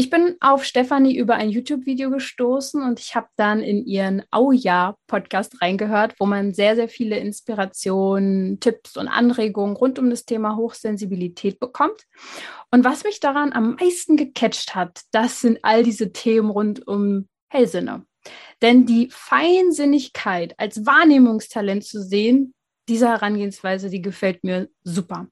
Ich bin auf Stefanie über ein YouTube-Video gestoßen und ich habe dann in ihren Auja-Podcast reingehört, wo man sehr, sehr viele Inspirationen, Tipps und Anregungen rund um das Thema Hochsensibilität bekommt. Und was mich daran am meisten gecatcht hat, das sind all diese Themen rund um Hellsinne. Denn die Feinsinnigkeit als Wahrnehmungstalent zu sehen, diese Herangehensweise, die gefällt mir super.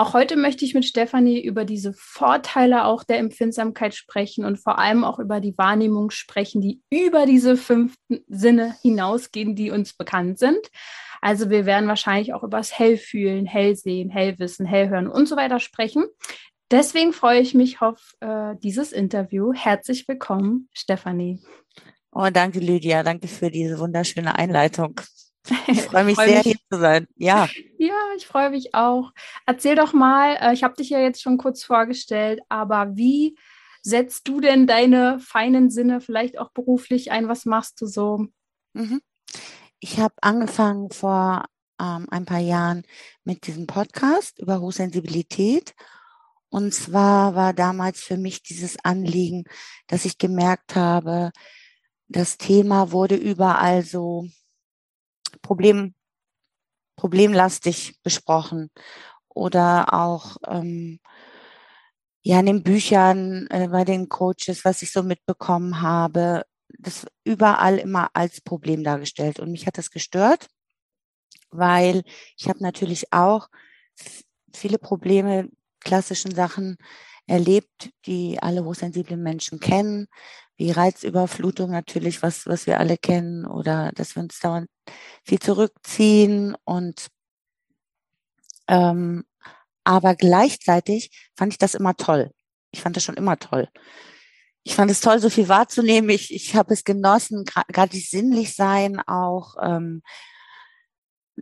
Auch heute möchte ich mit Stefanie über diese Vorteile auch der Empfindsamkeit sprechen und vor allem auch über die Wahrnehmung sprechen, die über diese fünf Sinne hinausgehen, die uns bekannt sind. Also wir werden wahrscheinlich auch über das Hellfühlen, Hellsehen, Hellwissen, Hellhören und so weiter sprechen. Deswegen freue ich mich auf äh, dieses Interview. Herzlich willkommen, Stefanie. Oh, danke, Lydia. Danke für diese wunderschöne Einleitung. Ich freue mich freu sehr, mich. hier zu sein. Ja. Ja, ich freue mich auch. Erzähl doch mal, äh, ich habe dich ja jetzt schon kurz vorgestellt, aber wie setzt du denn deine feinen Sinne vielleicht auch beruflich ein? Was machst du so? Mhm. Ich habe angefangen vor ähm, ein paar Jahren mit diesem Podcast über Hochsensibilität. Und zwar war damals für mich dieses Anliegen, dass ich gemerkt habe, das Thema wurde überall so Problem, problemlastig besprochen. Oder auch ähm, ja in den Büchern, äh, bei den Coaches, was ich so mitbekommen habe, das überall immer als Problem dargestellt. Und mich hat das gestört, weil ich habe natürlich auch viele Probleme, klassischen Sachen erlebt, die alle hochsensiblen Menschen kennen, wie Reizüberflutung natürlich, was, was wir alle kennen, oder dass wir uns dauernd viel zurückziehen und ähm, aber gleichzeitig fand ich das immer toll. Ich fand das schon immer toll. Ich fand es toll, so viel wahrzunehmen. Ich, ich habe es genossen, gerade die sinnlich sein auch. Ähm,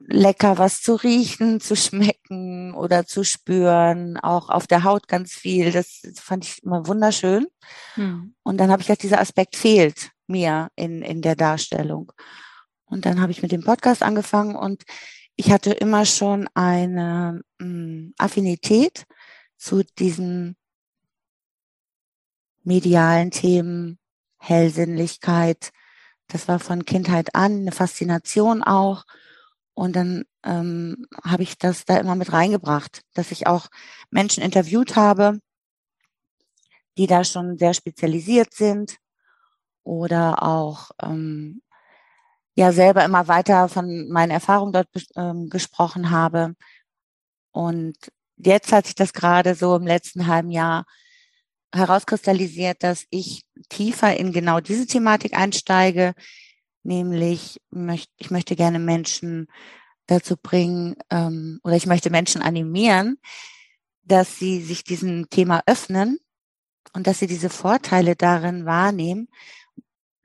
lecker was zu riechen, zu schmecken oder zu spüren, auch auf der Haut ganz viel. Das fand ich immer wunderschön. Hm. Und dann habe ich gedacht, dieser Aspekt fehlt mir in, in der Darstellung. Und dann habe ich mit dem Podcast angefangen und ich hatte immer schon eine mh, hm, Affinität zu diesen medialen Themen, Hellsinnlichkeit. Das war von Kindheit an eine Faszination auch. Und dann ähm, habe ich das da immer mit reingebracht, dass ich auch Menschen interviewt habe, die da schon sehr spezialisiert sind oder auch ähm, ja selber immer weiter von meinen Erfahrungen dort ähm, gesprochen habe. Und jetzt hat sich das gerade so im letzten halben Jahr herauskristallisiert, dass ich tiefer in genau diese Thematik einsteige, nämlich möcht, ich möchte gerne Menschen dazu bringen ähm, oder ich möchte Menschen animieren, dass sie sich diesem Thema öffnen und dass sie diese Vorteile darin wahrnehmen,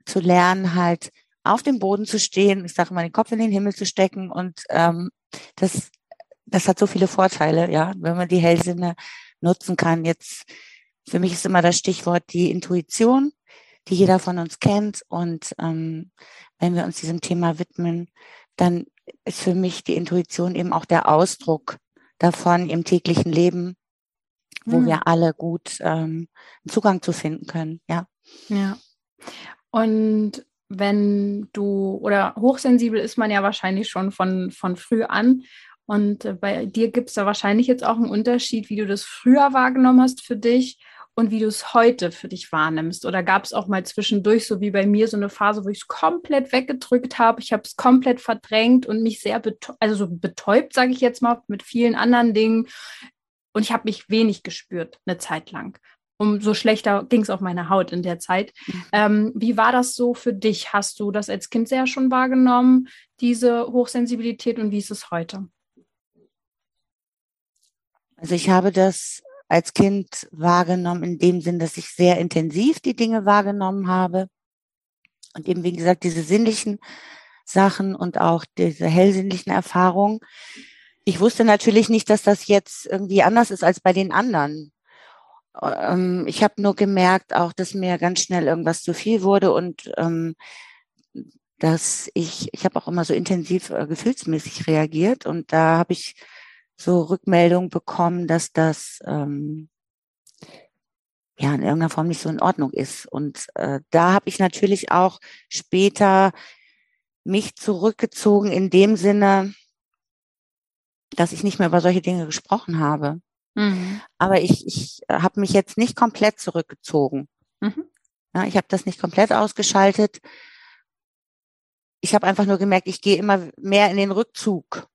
zu lernen, halt auf dem Boden zu stehen, ich sage mal, den Kopf in den Himmel zu stecken und ähm, das, das hat so viele Vorteile, ja, wenn man die Hellsinne nutzen kann. Jetzt für mich ist immer das Stichwort die Intuition, die jeder von uns kennt und ähm, wenn wir uns diesem Thema widmen, dann ist für mich die Intuition eben auch der Ausdruck davon im täglichen Leben, wo mhm. wir alle gut ähm, Zugang zu finden können. Ja. Ja. Und wenn du oder hochsensibel ist man ja wahrscheinlich schon von, von früh an. Und äh, bei dir gibt es da wahrscheinlich jetzt auch einen Unterschied, wie du das früher wahrgenommen hast für dich und wie du es heute für dich wahrnimmst? Oder gab es auch mal zwischendurch, so wie bei mir, so eine Phase, wo ich es komplett weggedrückt habe? Ich habe es komplett verdrängt und mich sehr betäubt, also so betäubt, sage ich jetzt mal, mit vielen anderen Dingen. Und ich habe mich wenig gespürt, eine Zeit lang. Umso schlechter ging es auf meine Haut in der Zeit. Mhm. Ähm, wie war das so für dich? Hast du das als Kind sehr schon wahrgenommen, diese Hochsensibilität, und wie ist es heute? Also ich habe das als Kind wahrgenommen, in dem Sinn, dass ich sehr intensiv die Dinge wahrgenommen habe. Und eben, wie gesagt, diese sinnlichen Sachen und auch diese hellsinnlichen Erfahrungen. Ich wusste natürlich nicht, dass das jetzt irgendwie anders ist als bei den anderen. Ähm, ich habe nur gemerkt auch, dass mir ganz schnell irgendwas zu viel wurde und ähm, dass ich, ich habe auch immer so intensiv äh, gefühlsmäßig reagiert und da habe ich so Rückmeldung bekommen, dass das ähm, ja in irgendeiner Form nicht so in Ordnung ist. Und äh, da habe ich natürlich auch später mich zurückgezogen in dem Sinne, dass ich nicht mehr über solche Dinge gesprochen habe. Mhm. Aber ich, ich habe mich jetzt nicht komplett zurückgezogen. Mhm. Ja, ich habe das nicht komplett ausgeschaltet. Ich habe einfach nur gemerkt, ich gehe immer mehr in den Rückzug.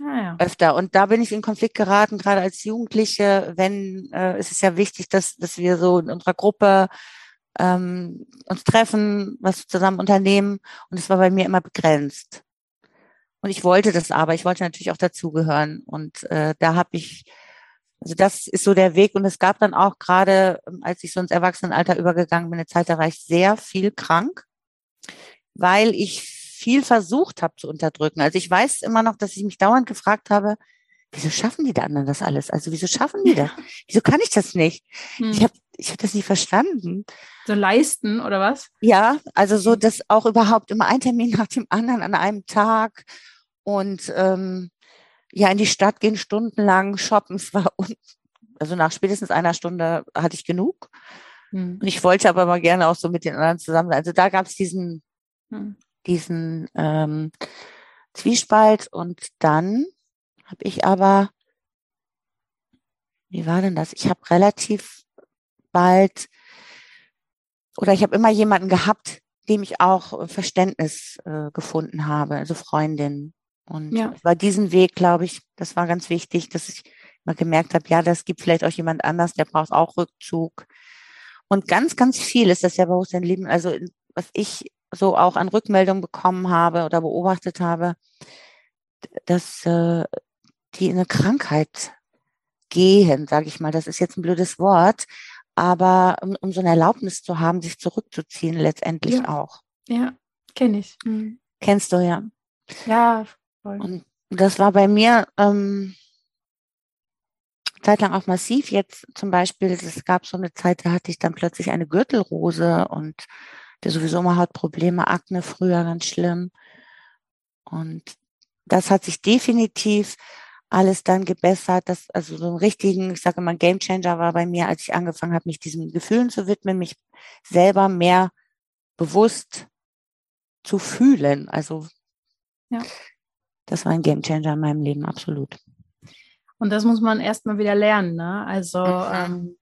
Ah, ja. Öfter. Und da bin ich in Konflikt geraten, gerade als Jugendliche, wenn äh, es ist ja wichtig, dass, dass wir so in unserer Gruppe ähm, uns treffen, was zusammen unternehmen. Und es war bei mir immer begrenzt. Und ich wollte das aber, ich wollte natürlich auch dazugehören. Und äh, da habe ich, also das ist so der Weg. Und es gab dann auch gerade, ähm, als ich so ins Erwachsenenalter übergegangen bin, eine Zeit, da war ich sehr viel krank, weil ich viel versucht habe zu unterdrücken. Also ich weiß immer noch, dass ich mich dauernd gefragt habe, wieso schaffen die anderen das alles? Also wieso schaffen die das? Wieso kann ich das nicht? Hm. Ich habe ich hab das nicht verstanden. So leisten oder was? Ja, also so, dass auch überhaupt immer ein Termin nach dem anderen an einem Tag und ähm, ja in die Stadt gehen, stundenlang shoppen. Es war un also nach spätestens einer Stunde hatte ich genug. Hm. Und ich wollte aber mal gerne auch so mit den anderen zusammen sein. Also da gab es diesen, hm. diesen ähm, Zwiespalt und dann habe ich aber, wie war denn das? Ich habe relativ bald oder ich habe immer jemanden gehabt, dem ich auch Verständnis äh, gefunden habe, also Freundin. Und ja. war diesen Weg, glaube ich, das war ganz wichtig, dass ich mal gemerkt habe, ja, das gibt vielleicht auch jemand anders, der braucht auch Rückzug. Und ganz, ganz viel ist das ja bei uns Leben, also was ich so auch an Rückmeldungen bekommen habe oder beobachtet habe, dass äh, die in eine Krankheit gehen, sage ich mal. Das ist jetzt ein blödes Wort, aber um, um so eine Erlaubnis zu haben, sich zurückzuziehen, letztendlich ja. auch. Ja, kenne ich. Mhm. Kennst du ja. Ja, voll. Und das war bei mir ähm, zeitlang auch massiv. Jetzt zum Beispiel, es gab so eine Zeit, da hatte ich dann plötzlich eine Gürtelrose und der sowieso immer Hautprobleme, Akne früher ganz schlimm. Und das hat sich definitiv alles dann gebessert. Das, also so einen richtigen, ich sage immer, Game Changer war bei mir, als ich angefangen habe, mich diesen Gefühlen zu widmen, mich selber mehr bewusst zu fühlen. Also ja. Das war ein Game Changer in meinem Leben, absolut. Und das muss man erstmal wieder lernen. Ne? Also mhm. ähm,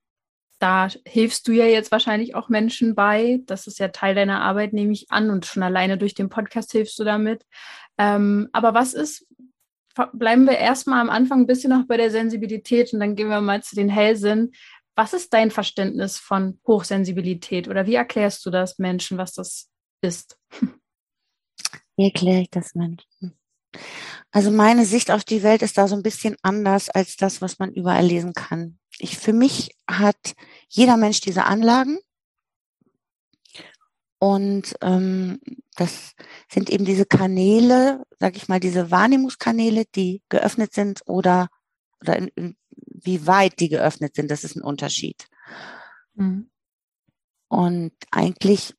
da hilfst du ja jetzt wahrscheinlich auch Menschen bei. Das ist ja Teil deiner Arbeit, nehme ich an. Und schon alleine durch den Podcast hilfst du damit. Ähm, aber was ist, bleiben wir erstmal am Anfang ein bisschen noch bei der Sensibilität und dann gehen wir mal zu den Hellsinn. Was ist dein Verständnis von Hochsensibilität oder wie erklärst du das Menschen, was das ist? Wie erkläre ich das Menschen? Also meine Sicht auf die Welt ist da so ein bisschen anders als das, was man überall lesen kann. Ich, für mich hat jeder Mensch diese Anlagen und ähm, das sind eben diese Kanäle, sage ich mal, diese Wahrnehmungskanäle, die geöffnet sind oder, oder in, in, wie weit die geöffnet sind, das ist ein Unterschied. Mhm. Und eigentlich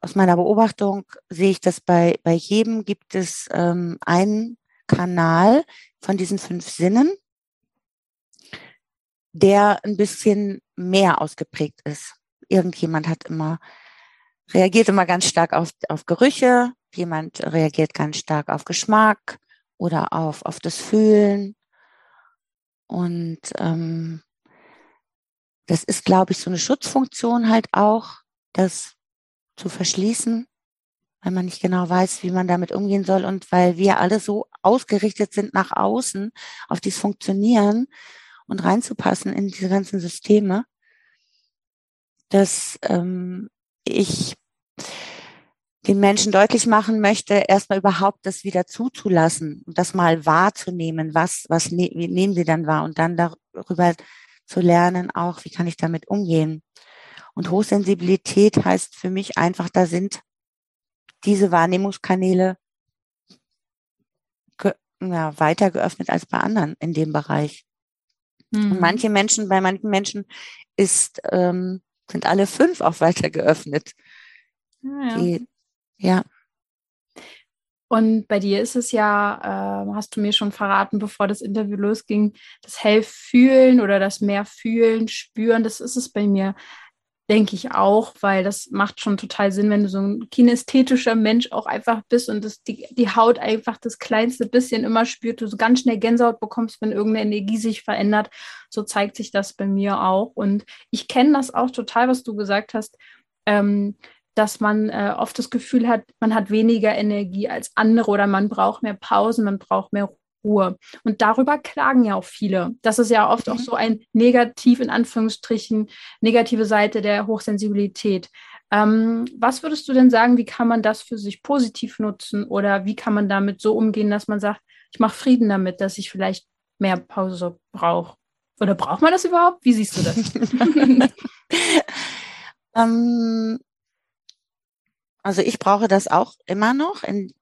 aus meiner Beobachtung sehe ich das bei, bei jedem gibt es ähm, einen Kanal von diesen fünf Sinnen, der ein bisschen mehr ausgeprägt ist. Irgendjemand hat immer reagiert immer ganz stark auf, auf Gerüche, jemand reagiert ganz stark auf Geschmack oder auf, auf das Fühlen. Und ähm, das ist, glaube ich, so eine Schutzfunktion halt auch, das zu verschließen, weil man nicht genau weiß, wie man damit umgehen soll und weil wir alle so ausgerichtet sind nach außen, auf dieses Funktionieren und reinzupassen in diese ganzen Systeme, dass ähm, ich den Menschen deutlich machen möchte, erstmal überhaupt das wieder zuzulassen und das mal wahrzunehmen, was, was ne, nehmen sie dann wahr und dann darüber zu lernen, auch wie kann ich damit umgehen. Und Hochsensibilität heißt für mich einfach, da sind diese Wahrnehmungskanäle ja, weiter geöffnet als bei anderen in dem Bereich. Mhm. Und manche Menschen, bei manchen Menschen ist, ähm, sind alle fünf auch weiter geöffnet. Ja. Die, ja. Und bei dir ist es ja, äh, hast du mir schon verraten, bevor das Interview losging, das Hellfühlen oder das mehr Fühlen, Spüren, das ist es bei mir denke ich auch, weil das macht schon total Sinn, wenn du so ein kinästhetischer Mensch auch einfach bist und das, die, die Haut einfach das kleinste bisschen immer spürt, du so ganz schnell Gänsehaut bekommst, wenn irgendeine Energie sich verändert. So zeigt sich das bei mir auch. Und ich kenne das auch total, was du gesagt hast, ähm, dass man äh, oft das Gefühl hat, man hat weniger Energie als andere oder man braucht mehr Pausen, man braucht mehr Ruhe. Und darüber klagen ja auch viele. Das ist ja oft mhm. auch so ein negativ, in Anführungsstrichen, negative Seite der Hochsensibilität. Ähm, was würdest du denn sagen, wie kann man das für sich positiv nutzen oder wie kann man damit so umgehen, dass man sagt, ich mache Frieden damit, dass ich vielleicht mehr Pause brauche? Oder braucht man das überhaupt? Wie siehst du das? ähm, also ich brauche das auch immer noch in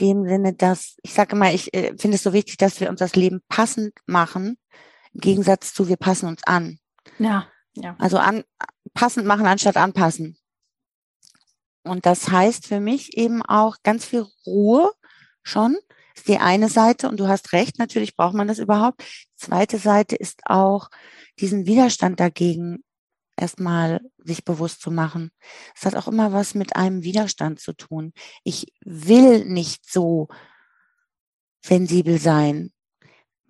dem Sinne, dass, ich sage immer, ich äh, finde es so wichtig, dass wir uns das Leben passend machen, im Gegensatz zu, wir passen uns an. Ja, ja. Also an, passend machen anstatt anpassen. Und das heißt für mich eben auch ganz viel Ruhe schon, ist die eine Seite. Und du hast recht, natürlich braucht man das überhaupt. Die zweite Seite ist auch diesen Widerstand dagegen erstmal sich bewusst zu machen. Es hat auch immer was mit einem Widerstand zu tun. Ich will nicht so sensibel sein.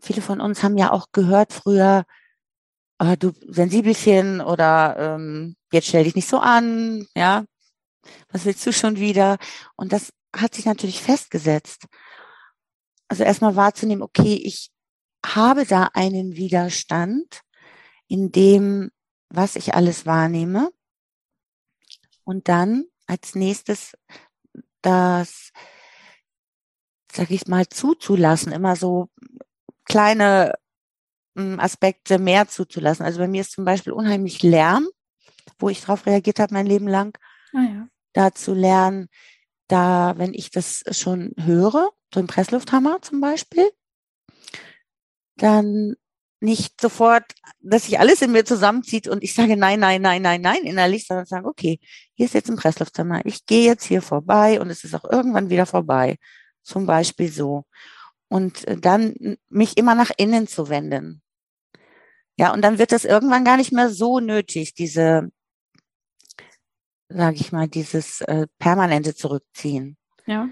Viele von uns haben ja auch gehört früher, oh, du Sensibelchen oder ähm, jetzt stell dich nicht so an, ja, was willst du schon wieder? Und das hat sich natürlich festgesetzt. Also erstmal wahrzunehmen, okay, ich habe da einen Widerstand, in dem was ich alles wahrnehme. Und dann als nächstes das, sag ich mal, zuzulassen, immer so kleine hm, Aspekte mehr zuzulassen. Also bei mir ist zum Beispiel unheimlich Lärm, wo ich darauf reagiert habe mein Leben lang. Ah, ja. Da zu lernen, da, wenn ich das schon höre, so im Presslufthammer zum Beispiel, dann nicht sofort, dass sich alles in mir zusammenzieht und ich sage nein, nein, nein, nein, nein innerlich, sondern sage, okay, hier ist jetzt ein Pressluftzimmer, ich gehe jetzt hier vorbei und es ist auch irgendwann wieder vorbei. Zum Beispiel so. Und äh, dann mich immer nach innen zu wenden. Ja, und dann wird das irgendwann gar nicht mehr so nötig, diese, sage ich mal, dieses äh, permanente Zurückziehen. Ja.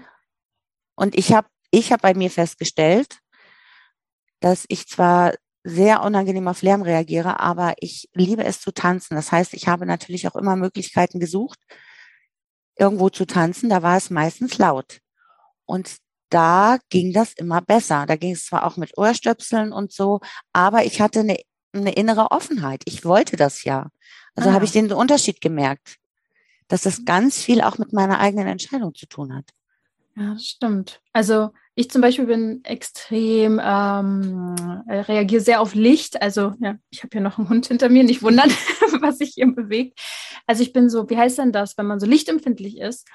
Und ich habe ich hab bei mir festgestellt, dass ich zwar sehr unangenehm auf Lärm reagiere, aber ich liebe es zu tanzen. Das heißt, ich habe natürlich auch immer Möglichkeiten gesucht, irgendwo zu tanzen. Da war es meistens laut. Und da ging das immer besser. Da ging es zwar auch mit Ohrstöpseln und so, aber ich hatte eine, eine innere Offenheit. Ich wollte das ja. Also ah. habe ich den Unterschied gemerkt, dass das ganz viel auch mit meiner eigenen Entscheidung zu tun hat. Ja, das stimmt. Also ich zum Beispiel bin extrem, ähm, reagiere sehr auf Licht. Also ja, ich habe hier noch einen Hund hinter mir, nicht wundern, was sich hier bewegt. Also ich bin so, wie heißt denn das, wenn man so lichtempfindlich ist?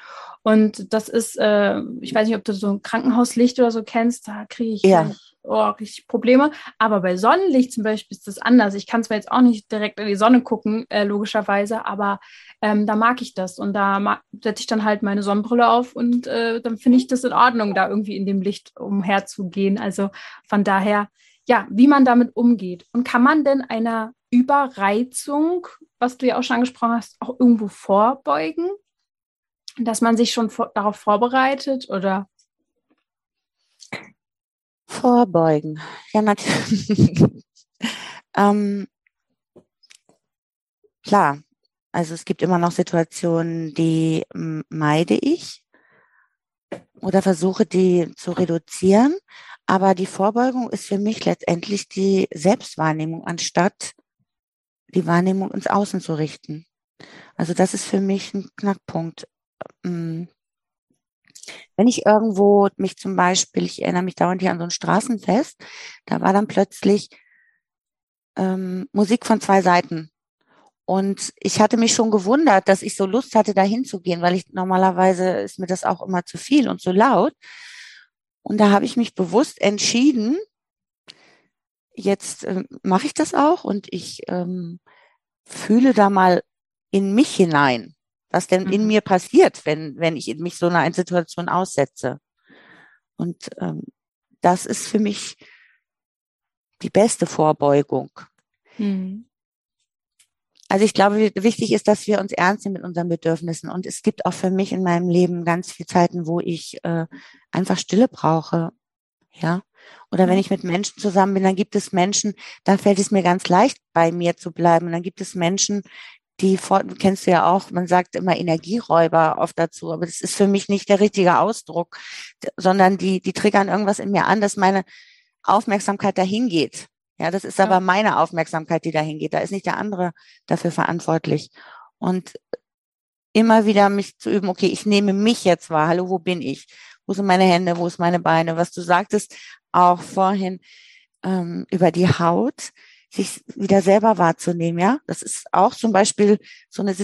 Und das ist, äh, ich weiß nicht, ob du so ein Krankenhauslicht oder so kennst, da kriege ich ja oh, richtig Probleme. Aber bei Sonnenlicht zum Beispiel ist das anders. Ich kann zwar jetzt auch nicht direkt in die Sonne gucken, äh, logischerweise, aber ähm, da mag ich das. Und da setze ich dann halt meine Sonnenbrille auf und äh, dann finde ich das in Ordnung, da irgendwie in dem Licht umherzugehen. Also von daher, ja, wie man damit umgeht. Und kann man denn einer Überreizung, was du ja auch schon angesprochen hast, auch irgendwo vorbeugen? Dass man sich schon vor darauf vorbereitet oder Vorbeugen. Ja, natürlich. ähm, klar. Also es gibt immer noch Situationen, die meide ich oder versuche die zu reduzieren. Aber die Vorbeugung ist für mich letztendlich die Selbstwahrnehmung, anstatt die Wahrnehmung ins Außen zu richten. Also das ist für mich ein Knackpunkt. Ähm, wenn ich irgendwo mich zum Beispiel, ich erinnere mich dauernd hier an so ein Straßenfest, da war dann plötzlich ähm, Musik von zwei Seiten. Und ich hatte mich schon gewundert, dass ich so Lust hatte, da hinzugehen, weil ich normalerweise ist mir das auch immer zu viel und zu laut. Und da habe ich mich bewusst entschieden, jetzt äh, mache ich das auch und ich ähm, fühle da mal in mich hinein, was denn mhm. in mir passiert, wenn, wenn ich mich so einer Situation aussetze. Und ähm, das ist für mich die beste Vorbeugung. Mhm. Also ich glaube, wichtig ist, dass wir uns ernst nehmen mit unseren Bedürfnissen. Und es gibt auch für mich in meinem Leben ganz viele Zeiten, wo ich äh, einfach Stille brauche. Ja. Oder wenn mhm. ich mit Menschen zusammen bin, dann gibt es Menschen, da fällt es mir ganz leicht, bei mir zu bleiben. Und dann gibt es Menschen, die kennst du ja auch, man sagt immer Energieräuber oft dazu, aber das ist für mich nicht der richtige Ausdruck, sondern die, die triggern irgendwas in mir an, dass meine Aufmerksamkeit dahin geht. Ja, das ist ja. aber meine Aufmerksamkeit, die dahin geht. Da ist nicht der andere dafür verantwortlich. Und immer wieder mich zu üben, okay, ich nehme mich jetzt wahr. Hallo, wo bin ich? Wo sind meine Hände? Wo ist meine Beine? Was du sagtest auch vorhin ähm, über die Haut, sich wieder selber wahrzunehmen, ja. Das ist auch zum Beispiel so eine,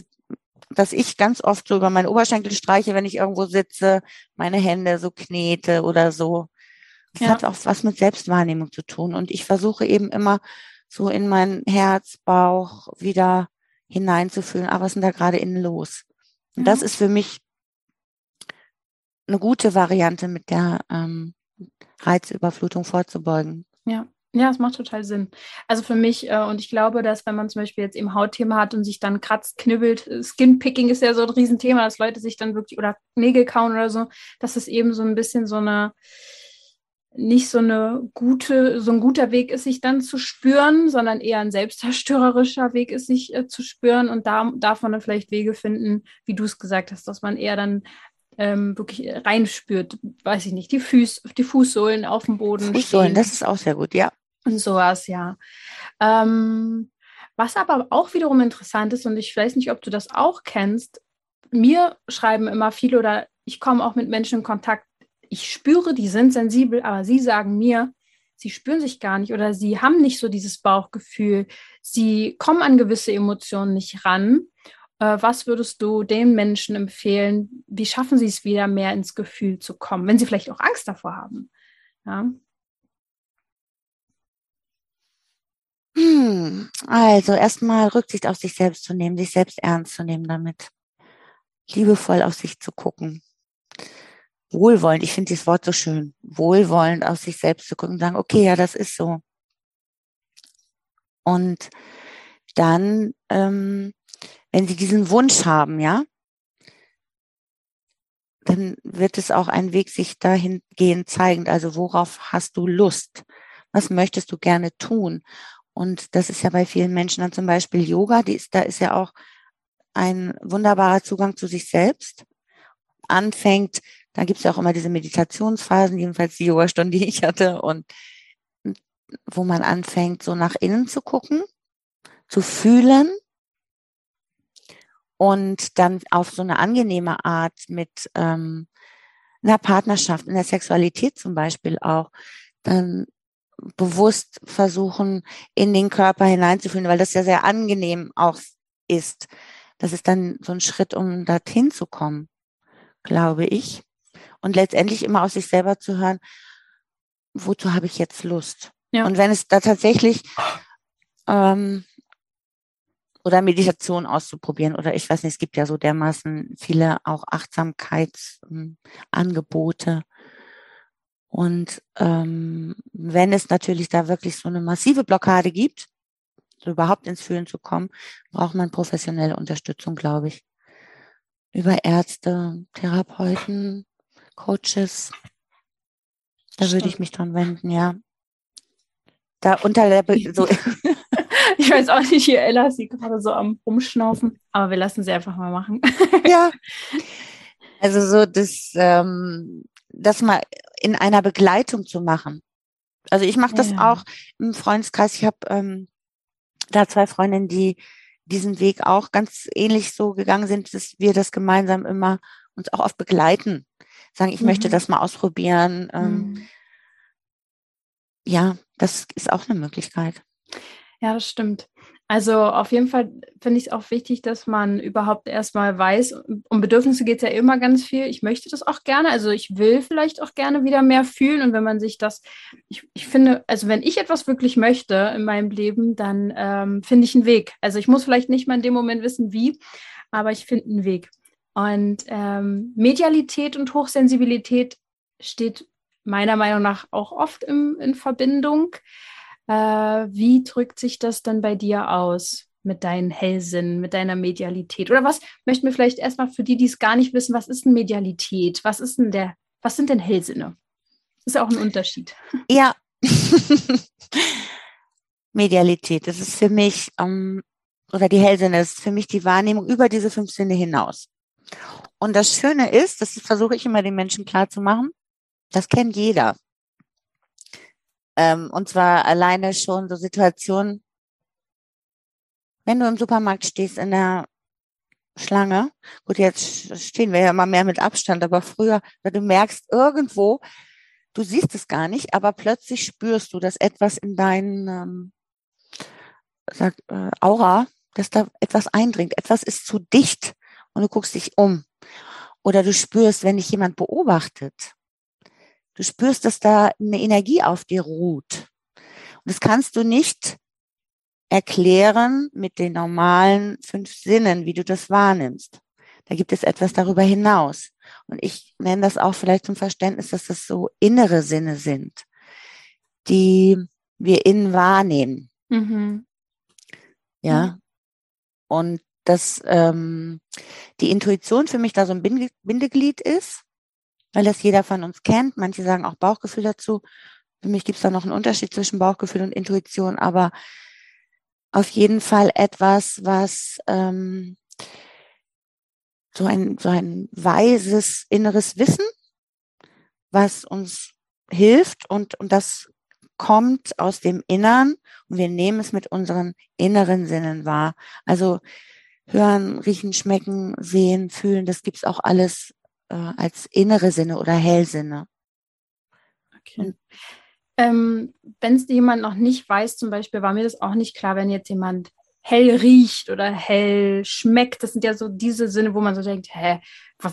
dass ich ganz oft so über meine Oberschenkel streiche, wenn ich irgendwo sitze, meine Hände so knete oder so. Das ja. hat auch was mit Selbstwahrnehmung zu tun. Und ich versuche eben immer so in mein Herz, Bauch wieder hineinzufühlen, aber ah, was ist denn da gerade innen los? Und ja. das ist für mich eine gute Variante, mit der ähm, Reizüberflutung vorzubeugen. Ja. Ja, es macht total Sinn. Also für mich, äh, und ich glaube, dass wenn man zum Beispiel jetzt eben Hautthema hat und sich dann kratzt, knibbelt, äh, Skinpicking ist ja so ein Riesenthema, dass Leute sich dann wirklich oder Nägel kauen oder so, dass es eben so ein bisschen so eine, nicht so eine gute, so ein guter Weg ist, sich dann zu spüren, sondern eher ein selbstzerstörerischer Weg ist, sich äh, zu spüren. Und da darf man dann vielleicht Wege finden, wie du es gesagt hast, dass man eher dann ähm, wirklich reinspürt, weiß ich nicht, die, Füß, die Fußsohlen auf dem Boden. Fußsohlen, stehen. das ist auch sehr gut, ja. Und sowas, ja. Ähm, was aber auch wiederum interessant ist, und ich weiß nicht, ob du das auch kennst, mir schreiben immer viele oder ich komme auch mit Menschen in Kontakt, ich spüre, die sind sensibel, aber sie sagen mir, sie spüren sich gar nicht oder sie haben nicht so dieses Bauchgefühl, sie kommen an gewisse Emotionen nicht ran. Äh, was würdest du den Menschen empfehlen? Wie schaffen sie es wieder mehr ins Gefühl zu kommen, wenn sie vielleicht auch Angst davor haben? Ja. Hm, also erstmal Rücksicht auf sich selbst zu nehmen, sich selbst ernst zu nehmen damit. Liebevoll auf sich zu gucken wohlwollend, ich finde dieses Wort so schön, wohlwollend aus sich selbst zu gucken und sagen, okay, ja, das ist so. Und dann, ähm, wenn Sie diesen Wunsch haben, ja, dann wird es auch ein Weg sich dahingehend zeigen. Also worauf hast du Lust? Was möchtest du gerne tun? Und das ist ja bei vielen Menschen dann zum Beispiel Yoga, die ist, da ist ja auch ein wunderbarer Zugang zu sich selbst. Anfängt da gibt es ja auch immer diese Meditationsphasen, jedenfalls die Yoga-Stunde, die ich hatte, und wo man anfängt, so nach innen zu gucken, zu fühlen und dann auf so eine angenehme Art mit ähm, einer Partnerschaft, in der Sexualität zum Beispiel auch, dann bewusst versuchen, in den Körper hineinzufühlen, weil das ja sehr angenehm auch ist. Das ist dann so ein Schritt, um dorthin zu kommen, glaube ich und letztendlich immer aus sich selber zu hören, wozu habe ich jetzt Lust? Ja. Und wenn es da tatsächlich ähm, oder Meditation auszuprobieren oder ich weiß nicht, es gibt ja so dermaßen viele auch Achtsamkeitsangebote. Und ähm, wenn es natürlich da wirklich so eine massive Blockade gibt, so überhaupt ins Fühlen zu kommen, braucht man professionelle Unterstützung, glaube ich. Über Ärzte, Therapeuten, Coaches. Da würde ich mich dran wenden, ja. Da unter der, Be so. ich weiß auch nicht, hier Ella ist sie gerade so am Rumschnaufen, aber wir lassen sie einfach mal machen. ja. Also so das, ähm, das mal in einer Begleitung zu machen. Also ich mache das ja. auch im Freundeskreis. Ich habe ähm, da zwei Freundinnen, die diesen Weg auch ganz ähnlich so gegangen sind, dass wir das gemeinsam immer uns auch oft begleiten sagen, ich mhm. möchte das mal ausprobieren. Ähm, mhm. Ja, das ist auch eine Möglichkeit. Ja, das stimmt. Also auf jeden Fall finde ich es auch wichtig, dass man überhaupt erstmal weiß, um Bedürfnisse geht es ja immer ganz viel. Ich möchte das auch gerne, also ich will vielleicht auch gerne wieder mehr fühlen. Und wenn man sich das, ich, ich finde, also wenn ich etwas wirklich möchte in meinem Leben, dann ähm, finde ich einen Weg. Also ich muss vielleicht nicht mal in dem Moment wissen, wie, aber ich finde einen Weg. Und ähm, Medialität und Hochsensibilität steht meiner Meinung nach auch oft im, in Verbindung. Äh, wie drückt sich das dann bei dir aus mit deinen Hellsinn, mit deiner Medialität? Oder was möchten wir vielleicht erstmal für die, die es gar nicht wissen, was ist denn Medialität? Was ist denn der, was sind denn Hellsinne? Ist ja auch ein Unterschied. Ja. Medialität, das ist für mich, ähm, oder die Hellsinne ist für mich die Wahrnehmung über diese fünf Sinne hinaus. Und das Schöne ist, das versuche ich immer den Menschen klarzumachen, das kennt jeder. Ähm, und zwar alleine schon so Situationen, wenn du im Supermarkt stehst in der Schlange, gut, jetzt stehen wir ja immer mehr mit Abstand, aber früher, du merkst irgendwo, du siehst es gar nicht, aber plötzlich spürst du, dass etwas in deinen ähm, sag, äh, Aura, dass da etwas eindringt, etwas ist zu dicht und du guckst dich um. Oder du spürst, wenn dich jemand beobachtet, Du spürst, dass da eine Energie auf dir ruht. Und das kannst du nicht erklären mit den normalen fünf Sinnen, wie du das wahrnimmst. Da gibt es etwas darüber hinaus. Und ich nenne das auch vielleicht zum Verständnis, dass das so innere Sinne sind, die wir innen wahrnehmen. Mhm. Ja. Mhm. Und dass ähm, die Intuition für mich da so ein Bindeglied ist weil das jeder von uns kennt. Manche sagen auch Bauchgefühl dazu. Für mich gibt es da noch einen Unterschied zwischen Bauchgefühl und Intuition, aber auf jeden Fall etwas, was ähm, so ein so ein weises inneres Wissen, was uns hilft und und das kommt aus dem Innern und wir nehmen es mit unseren inneren Sinnen wahr. Also hören, riechen, schmecken, sehen, fühlen, das gibt's auch alles äh, als innere Sinne oder Hellsinne. Okay. Ähm, wenn es jemand noch nicht weiß, zum Beispiel, war mir das auch nicht klar, wenn jetzt jemand hell riecht oder hell schmeckt. Das sind ja so diese Sinne, wo man so denkt, hä,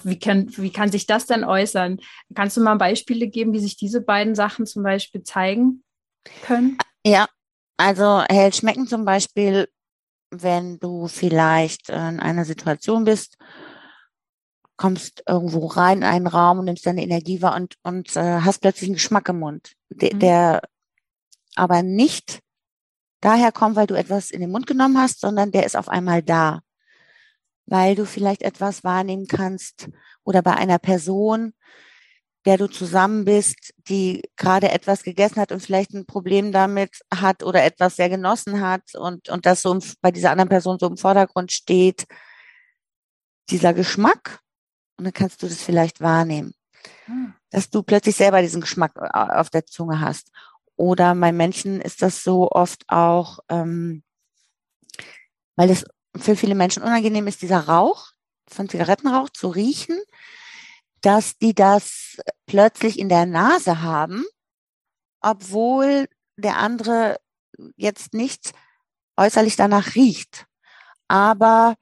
wie kann, wie kann sich das denn äußern? Kannst du mal Beispiele geben, wie sich diese beiden Sachen zum Beispiel zeigen können? Ja, also hell schmecken zum Beispiel, wenn du vielleicht in einer Situation bist, kommst irgendwo rein in einen Raum und nimmst deine Energie wahr und, und äh, hast plötzlich einen Geschmack im Mund, de, mhm. der aber nicht daher kommt, weil du etwas in den Mund genommen hast, sondern der ist auf einmal da, weil du vielleicht etwas wahrnehmen kannst oder bei einer Person, der du zusammen bist, die gerade etwas gegessen hat und vielleicht ein Problem damit hat oder etwas sehr genossen hat und, und das so bei dieser anderen Person so im Vordergrund steht, dieser Geschmack und dann kannst du das vielleicht wahrnehmen, hm. dass du plötzlich selber diesen Geschmack äh, auf der Zunge hast. Oder bei Menschen ist das so oft auch, ähm, weil es für viele Menschen unangenehm ist, dieser Rauch von Zigarettenrauch zu riechen, dass die das plötzlich in der Nase haben, obwohl der andere jetzt nicht äußerlich danach riecht. Aber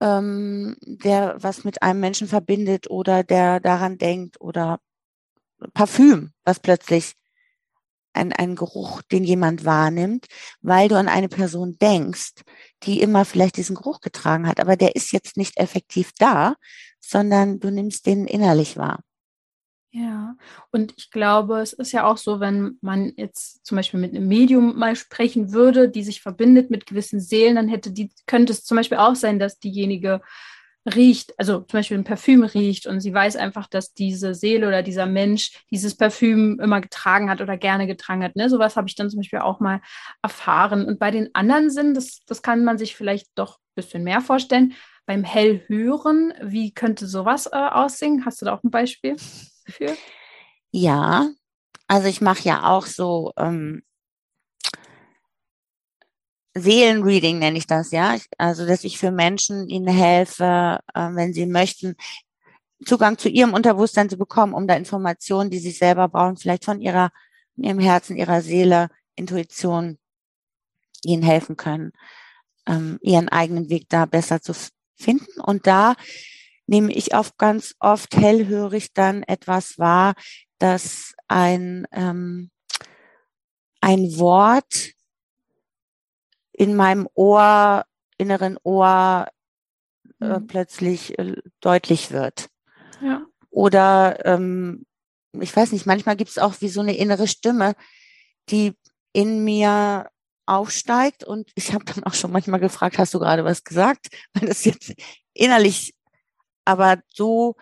ähm, der was mit einem Menschen verbindet oder der daran denkt oder Parfüm, was plötzlich ein, ein Geruch, den jemand wahrnimmt, weil du an eine Person denkst, die immer vielleicht diesen Geruch getragen hat, aber der ist jetzt nicht effektiv da, sondern du nimmst den innerlich wahr. Ja, und ich glaube, es ist ja auch so, wenn man jetzt zum Beispiel mit einem Medium mal sprechen würde, die sich verbindet mit gewissen Seelen, dann hätte die, könnte es zum Beispiel auch sein, dass diejenige riecht, also zum Beispiel ein Parfüm riecht und sie weiß einfach, dass diese Seele oder dieser Mensch dieses Parfüm immer getragen hat oder gerne getragen hat. Ne? Sowas habe ich dann zum Beispiel auch mal erfahren. Und bei den anderen Sinnen, das, das kann man sich vielleicht doch ein bisschen mehr vorstellen. Beim Hellhören, wie könnte sowas äh, aussehen? Hast du da auch ein Beispiel? Für? Ja, also ich mache ja auch so ähm, Seelenreading nenne ich das, ja. Also dass ich für Menschen ihnen helfe, äh, wenn sie möchten, Zugang zu ihrem Unterbewusstsein zu bekommen, um da Informationen, die sie selber brauchen, vielleicht von ihrer, ihrem Herzen, ihrer Seele, Intuition ihnen helfen können, ähm, ihren eigenen Weg da besser zu finden. Und da nehme ich auch ganz oft hellhörig dann etwas wahr, dass ein, ähm, ein Wort in meinem Ohr, inneren Ohr äh, mhm. plötzlich äh, deutlich wird. Ja. Oder ähm, ich weiß nicht, manchmal gibt es auch wie so eine innere Stimme, die in mir aufsteigt und ich habe dann auch schon manchmal gefragt, hast du gerade was gesagt? Weil das jetzt innerlich aber so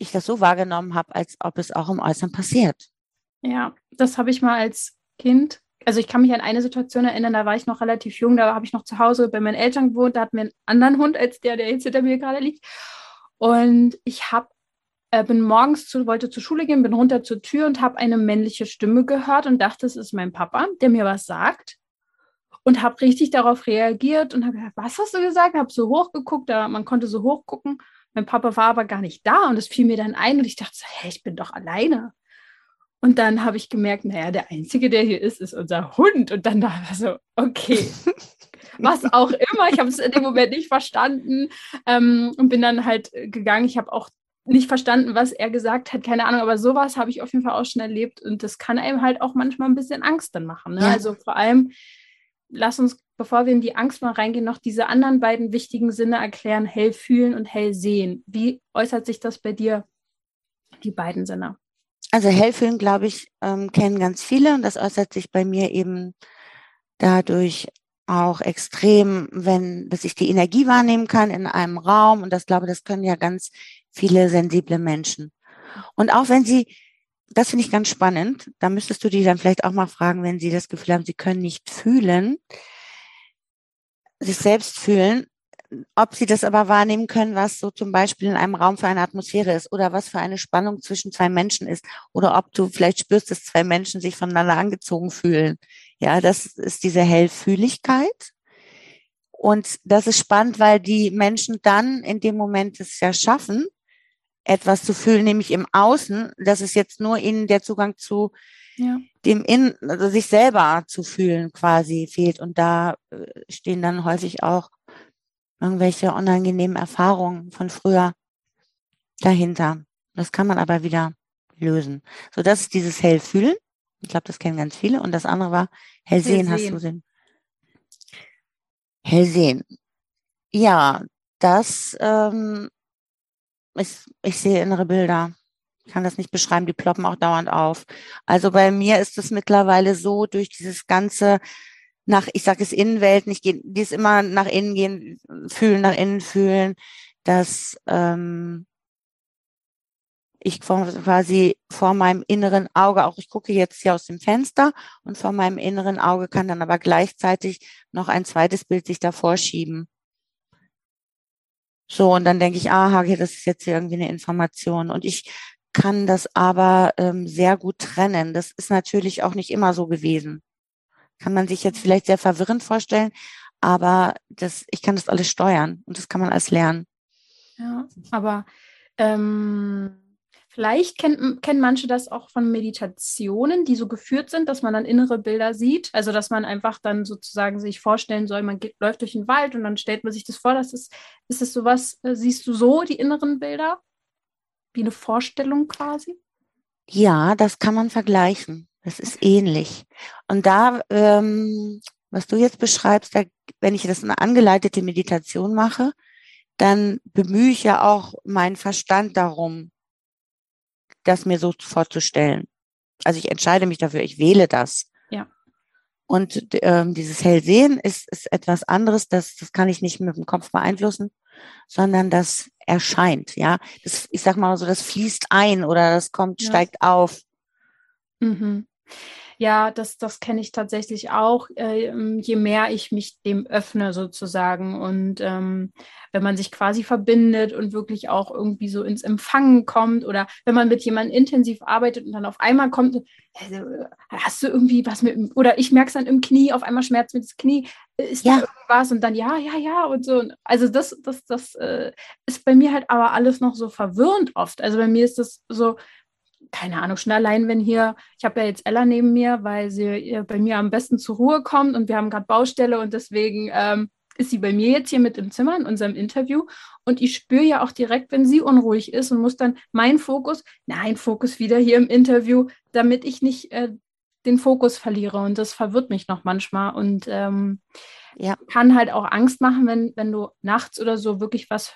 ich das so wahrgenommen habe, als ob es auch im Äußeren passiert. Ja, das habe ich mal als Kind. Also ich kann mich an eine Situation erinnern, da war ich noch relativ jung, da habe ich noch zu Hause bei meinen Eltern gewohnt, da hatten wir einen anderen Hund als der, der jetzt hinter mir gerade liegt. Und ich habe äh, bin morgens zu, wollte zur Schule gehen, bin runter zur Tür und habe eine männliche Stimme gehört und dachte, es ist mein Papa, der mir was sagt. Und habe richtig darauf reagiert und habe gesagt, was hast du gesagt? Habe so hochgeguckt, da man konnte so hochgucken. Mein Papa war aber gar nicht da und es fiel mir dann ein und ich dachte, hey, ich bin doch alleine. Und dann habe ich gemerkt, naja, der Einzige, der hier ist, ist unser Hund. Und dann dachte ich so, okay, was auch immer. Ich habe es in dem Moment nicht verstanden ähm, und bin dann halt gegangen. Ich habe auch nicht verstanden, was er gesagt hat, keine Ahnung, aber sowas habe ich auf jeden Fall auch schon erlebt und das kann einem halt auch manchmal ein bisschen Angst dann machen. Ne? Ja. Also vor allem, lass uns, bevor wir in die Angst mal reingehen, noch diese anderen beiden wichtigen Sinne erklären, hell fühlen und hell sehen. Wie äußert sich das bei dir, die beiden Sinne? Also hell fühlen, glaube ich, ähm, kennen ganz viele und das äußert sich bei mir eben dadurch auch extrem, wenn, dass ich die Energie wahrnehmen kann in einem Raum und das glaube, das können ja ganz viele sensible Menschen. Und auch wenn sie, das finde ich ganz spannend, da müsstest du die dann vielleicht auch mal fragen, wenn sie das Gefühl haben, sie können nicht fühlen, sich selbst fühlen, ob sie das aber wahrnehmen können, was so zum Beispiel in einem Raum für eine Atmosphäre ist oder was für eine Spannung zwischen zwei Menschen ist oder ob du vielleicht spürst, dass zwei Menschen sich voneinander angezogen fühlen. Ja, das ist diese Hellfühligkeit. Und das ist spannend, weil die Menschen dann in dem Moment es ja schaffen, etwas zu fühlen, nämlich im Außen, dass es jetzt nur ihnen der Zugang zu ja. dem Innen, also sich selber zu fühlen quasi fehlt. Und da äh, stehen dann häufig auch irgendwelche unangenehmen Erfahrungen von früher dahinter. Das kann man aber wieder lösen. So, das ist dieses Hellfühlen. Ich glaube, das kennen ganz viele. Und das andere war Hellsehen, Hellsehen. hast du den? Hellsehen. Ja, das ähm, ich, ich sehe innere Bilder. Ich kann das nicht beschreiben, die ploppen auch dauernd auf. Also bei mir ist es mittlerweile so, durch dieses ganze nach, ich sage es Innenwelten, ich gehe, dies immer nach innen gehen, fühlen, nach innen fühlen, dass ähm, ich quasi vor meinem inneren Auge, auch ich gucke jetzt hier aus dem Fenster und vor meinem inneren Auge kann dann aber gleichzeitig noch ein zweites Bild sich davor schieben. So, und dann denke ich, aha, okay, das ist jetzt irgendwie eine Information. Und ich kann das aber ähm, sehr gut trennen. Das ist natürlich auch nicht immer so gewesen. Kann man sich jetzt vielleicht sehr verwirrend vorstellen, aber das, ich kann das alles steuern und das kann man alles lernen. Ja, aber ähm Vielleicht kennen, kennen manche das auch von Meditationen, die so geführt sind, dass man dann innere Bilder sieht. Also, dass man einfach dann sozusagen sich vorstellen soll, man geht, läuft durch den Wald und dann stellt man sich das vor. Das ist, ist es sowas, äh, siehst du so die inneren Bilder? Wie eine Vorstellung quasi? Ja, das kann man vergleichen. Das ist ähnlich. Und da, ähm, was du jetzt beschreibst, da, wenn ich das eine angeleitete Meditation mache, dann bemühe ich ja auch meinen Verstand darum, das mir so vorzustellen. Also ich entscheide mich dafür, ich wähle das. Ja. Und ähm, dieses Hellsehen ist, ist etwas anderes, das, das kann ich nicht mit dem Kopf beeinflussen, sondern das erscheint, ja. Das, ich sag mal so, das fließt ein oder das kommt, ja. steigt auf. Mhm. Ja, das, das kenne ich tatsächlich auch, äh, je mehr ich mich dem öffne sozusagen. Und ähm, wenn man sich quasi verbindet und wirklich auch irgendwie so ins Empfangen kommt oder wenn man mit jemandem intensiv arbeitet und dann auf einmal kommt, also, hast du irgendwie was mit, oder ich merke es dann im Knie, auf einmal schmerzt mir das Knie, ist ja. da irgendwas und dann ja, ja, ja und so. Also das, das, das äh, ist bei mir halt aber alles noch so verwirrend oft. Also bei mir ist das so, keine Ahnung, schon allein, wenn hier, ich habe ja jetzt Ella neben mir, weil sie bei mir am besten zur Ruhe kommt und wir haben gerade Baustelle und deswegen ähm, ist sie bei mir jetzt hier mit im Zimmer in unserem Interview. Und ich spüre ja auch direkt, wenn sie unruhig ist und muss dann meinen Fokus, nein, Fokus wieder hier im Interview, damit ich nicht äh, den Fokus verliere. Und das verwirrt mich noch manchmal. Und ähm, ja. kann halt auch Angst machen, wenn, wenn du nachts oder so wirklich was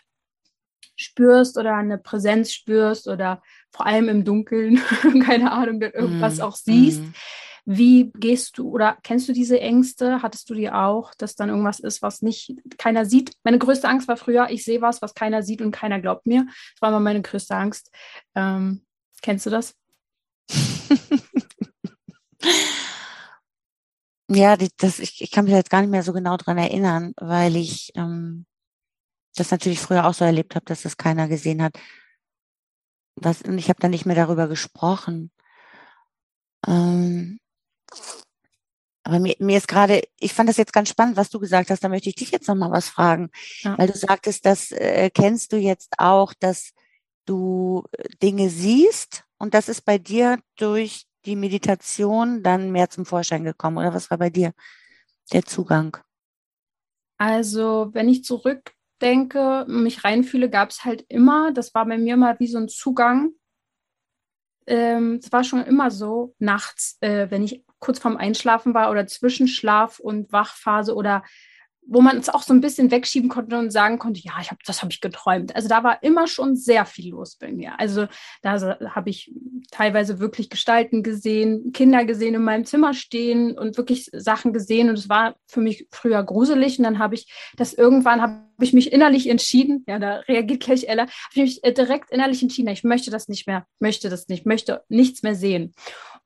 spürst oder eine Präsenz spürst oder vor allem im Dunkeln, keine Ahnung, irgendwas mm, auch siehst. Mm. Wie gehst du oder kennst du diese Ängste? Hattest du die auch, dass dann irgendwas ist, was nicht keiner sieht? Meine größte Angst war früher, ich sehe was, was keiner sieht und keiner glaubt mir. Das war immer meine größte Angst. Ähm, kennst du das? ja, das, ich, ich kann mich jetzt gar nicht mehr so genau dran erinnern, weil ich ähm, das natürlich früher auch so erlebt habe, dass das keiner gesehen hat. Was, und ich habe dann nicht mehr darüber gesprochen. Ähm, aber mir, mir ist gerade, ich fand das jetzt ganz spannend, was du gesagt hast. Da möchte ich dich jetzt noch mal was fragen, ja. weil du sagtest, das äh, kennst du jetzt auch, dass du Dinge siehst und das ist bei dir durch die Meditation dann mehr zum Vorschein gekommen oder was war bei dir der Zugang? Also, wenn ich zurück denke, mich reinfühle, gab es halt immer, das war bei mir mal wie so ein Zugang. Ähm, es war schon immer so, nachts, äh, wenn ich kurz vorm Einschlafen war oder zwischen Schlaf und Wachphase oder wo man es auch so ein bisschen wegschieben konnte und sagen konnte, ja, ich hab, das habe ich geträumt. Also da war immer schon sehr viel los bei mir. Also da habe ich teilweise wirklich Gestalten gesehen, Kinder gesehen in meinem Zimmer stehen und wirklich Sachen gesehen. Und es war für mich früher gruselig. Und dann habe ich das irgendwann, habe ich mich innerlich entschieden, ja, da reagiert gleich Ella, habe ich mich äh, direkt innerlich entschieden, ich möchte das nicht mehr, möchte das nicht, möchte nichts mehr sehen.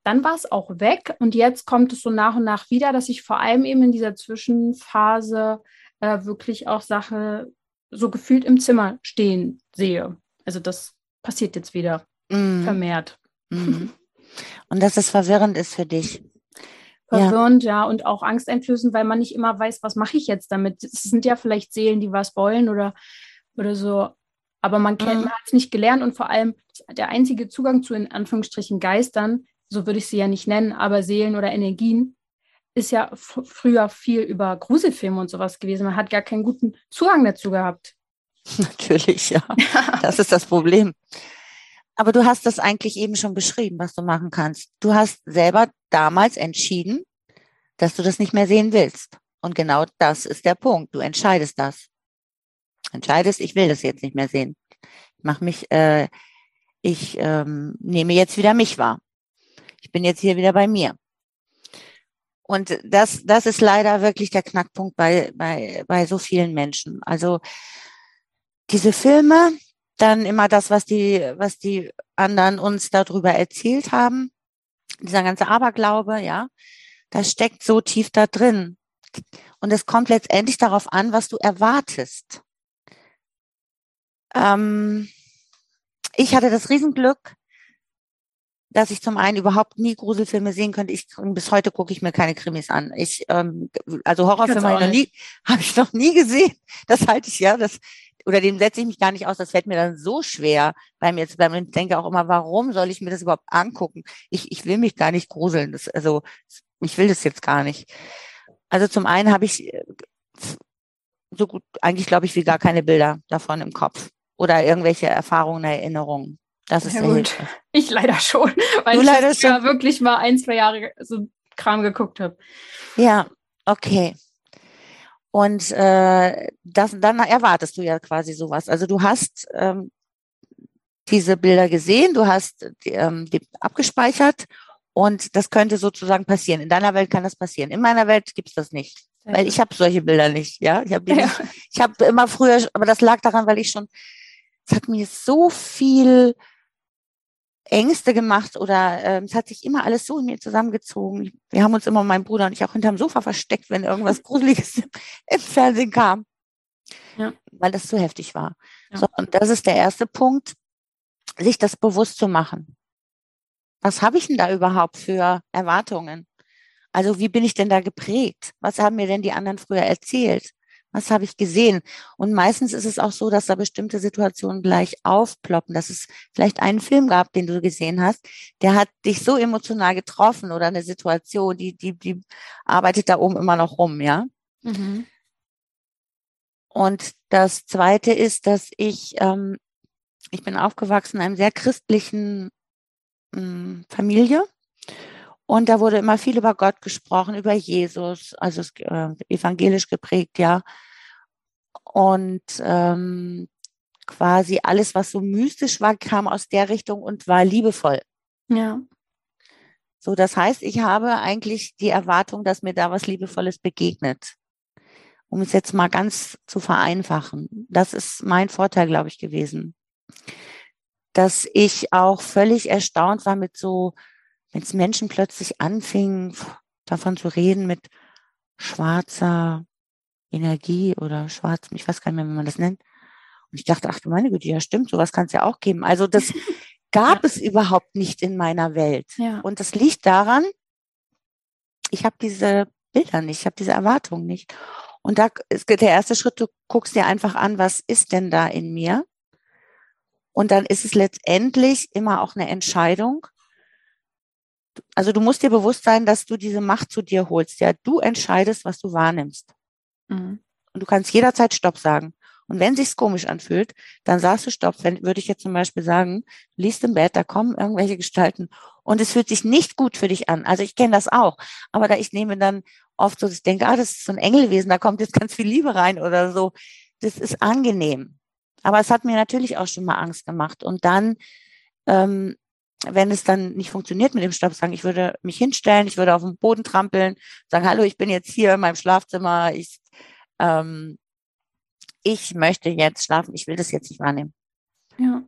Dann war es auch weg und jetzt kommt es so nach und nach wieder, dass ich vor allem eben in dieser Zwischenphase äh, wirklich auch Sache so gefühlt im Zimmer stehen sehe. Also das passiert jetzt wieder mm. vermehrt. Mm. Und dass es verwirrend ist für dich. Verwirrend, ja. ja, und auch angsteinflößend, weil man nicht immer weiß, was mache ich jetzt damit. Es sind ja vielleicht Seelen, die was wollen oder, oder so. Aber man kennt, mm. man hat es nicht gelernt und vor allem der einzige Zugang zu in Anführungsstrichen Geistern so würde ich sie ja nicht nennen, aber Seelen oder Energien, ist ja früher viel über Gruselfilme und sowas gewesen. Man hat gar keinen guten Zugang dazu gehabt. Natürlich, ja. Das ist das Problem. Aber du hast das eigentlich eben schon beschrieben, was du machen kannst. Du hast selber damals entschieden, dass du das nicht mehr sehen willst. Und genau das ist der Punkt. Du entscheidest das. Entscheidest, ich will das jetzt nicht mehr sehen. Ich mache mich, äh, ich ähm, nehme jetzt wieder mich wahr. Ich bin jetzt hier wieder bei mir. Und das, das ist leider wirklich der Knackpunkt bei, bei, bei so vielen Menschen. Also diese Filme, dann immer das, was die, was die anderen uns darüber erzählt haben, dieser ganze Aberglaube, ja, das steckt so tief da drin. Und es kommt letztendlich darauf an, was du erwartest. Ähm, ich hatte das Riesenglück, dass ich zum einen überhaupt nie Gruselfilme sehen könnte. Ich bis heute gucke ich mir keine Krimis an. Ich ähm, also Horrorfilme habe ich noch nie habe ich noch nie gesehen. Das halte ich ja, das oder dem setze ich mich gar nicht aus. Das fällt mir dann so schwer bei mir jetzt. Ich denke auch immer, warum soll ich mir das überhaupt angucken? Ich ich will mich gar nicht gruseln. Das, also ich will das jetzt gar nicht. Also zum einen habe ich äh, so gut eigentlich glaube ich wie gar keine Bilder davon im Kopf oder irgendwelche Erfahrungen, Erinnerungen. Das ist ja, gut. Ich leider schon, weil du ich leider schon. wirklich mal ein, zwei Jahre so Kram geguckt habe. Ja, okay. Und äh, das, dann erwartest du ja quasi sowas. Also du hast ähm, diese Bilder gesehen, du hast die, ähm, die abgespeichert und das könnte sozusagen passieren. In deiner Welt kann das passieren. In meiner Welt gibt's das nicht. Weil ich habe solche Bilder nicht, ja. Ich habe ja. ich habe immer früher, aber das lag daran, weil ich schon, es hat mir so viel Ängste gemacht oder äh, es hat sich immer alles so in mir zusammengezogen. Wir haben uns immer, mein Bruder und ich, auch hinterm Sofa versteckt, wenn irgendwas Gruseliges im Fernsehen kam. Ja. Weil das zu heftig war. Ja. So, und das ist der erste Punkt, sich das bewusst zu machen. Was habe ich denn da überhaupt für Erwartungen? Also wie bin ich denn da geprägt? Was haben mir denn die anderen früher erzählt? Was habe ich gesehen? Und meistens ist es auch so, dass da bestimmte Situationen gleich aufploppen, dass es vielleicht einen Film gab, den du gesehen hast, der hat dich so emotional getroffen oder eine Situation, die, die, die arbeitet da oben immer noch rum, ja. Mhm. Und das zweite ist, dass ich, ähm, ich bin aufgewachsen in einem sehr christlichen ähm, Familie. Und da wurde immer viel über Gott gesprochen, über Jesus, also äh, evangelisch geprägt, ja und ähm, quasi alles, was so mystisch war, kam aus der Richtung und war liebevoll. Ja. So, das heißt, ich habe eigentlich die Erwartung, dass mir da was Liebevolles begegnet. Um es jetzt mal ganz zu vereinfachen. Das ist mein Vorteil, glaube ich, gewesen. Dass ich auch völlig erstaunt war mit so, wenn es Menschen plötzlich anfingen, davon zu reden mit schwarzer Energie oder schwarz, ich weiß gar nicht mehr, wie man das nennt. Und ich dachte, ach du meine Güte, ja stimmt, sowas kann es ja auch geben. Also das gab ja. es überhaupt nicht in meiner Welt. Ja. Und das liegt daran, ich habe diese Bilder nicht, ich habe diese Erwartungen nicht. Und da ist der erste Schritt, du guckst dir einfach an, was ist denn da in mir? Und dann ist es letztendlich immer auch eine Entscheidung. Also du musst dir bewusst sein, dass du diese Macht zu dir holst. Ja, du entscheidest, was du wahrnimmst. Mhm. Und du kannst jederzeit Stopp sagen. Und wenn sich's komisch anfühlt, dann sagst du Stopp. Wenn, würde ich jetzt zum Beispiel sagen, du liest im Bett, da kommen irgendwelche Gestalten und es fühlt sich nicht gut für dich an. Also ich kenne das auch. Aber da ich nehme dann oft so, ich denke, ah, das ist so ein Engelwesen, da kommt jetzt ganz viel Liebe rein oder so. Das ist angenehm. Aber es hat mir natürlich auch schon mal Angst gemacht. Und dann, ähm, wenn es dann nicht funktioniert mit dem Stopp, sagen, ich würde mich hinstellen, ich würde auf den Boden trampeln, sagen, hallo, ich bin jetzt hier in meinem Schlafzimmer, ich ähm, ich möchte jetzt schlafen, ich will das jetzt nicht wahrnehmen. Ja.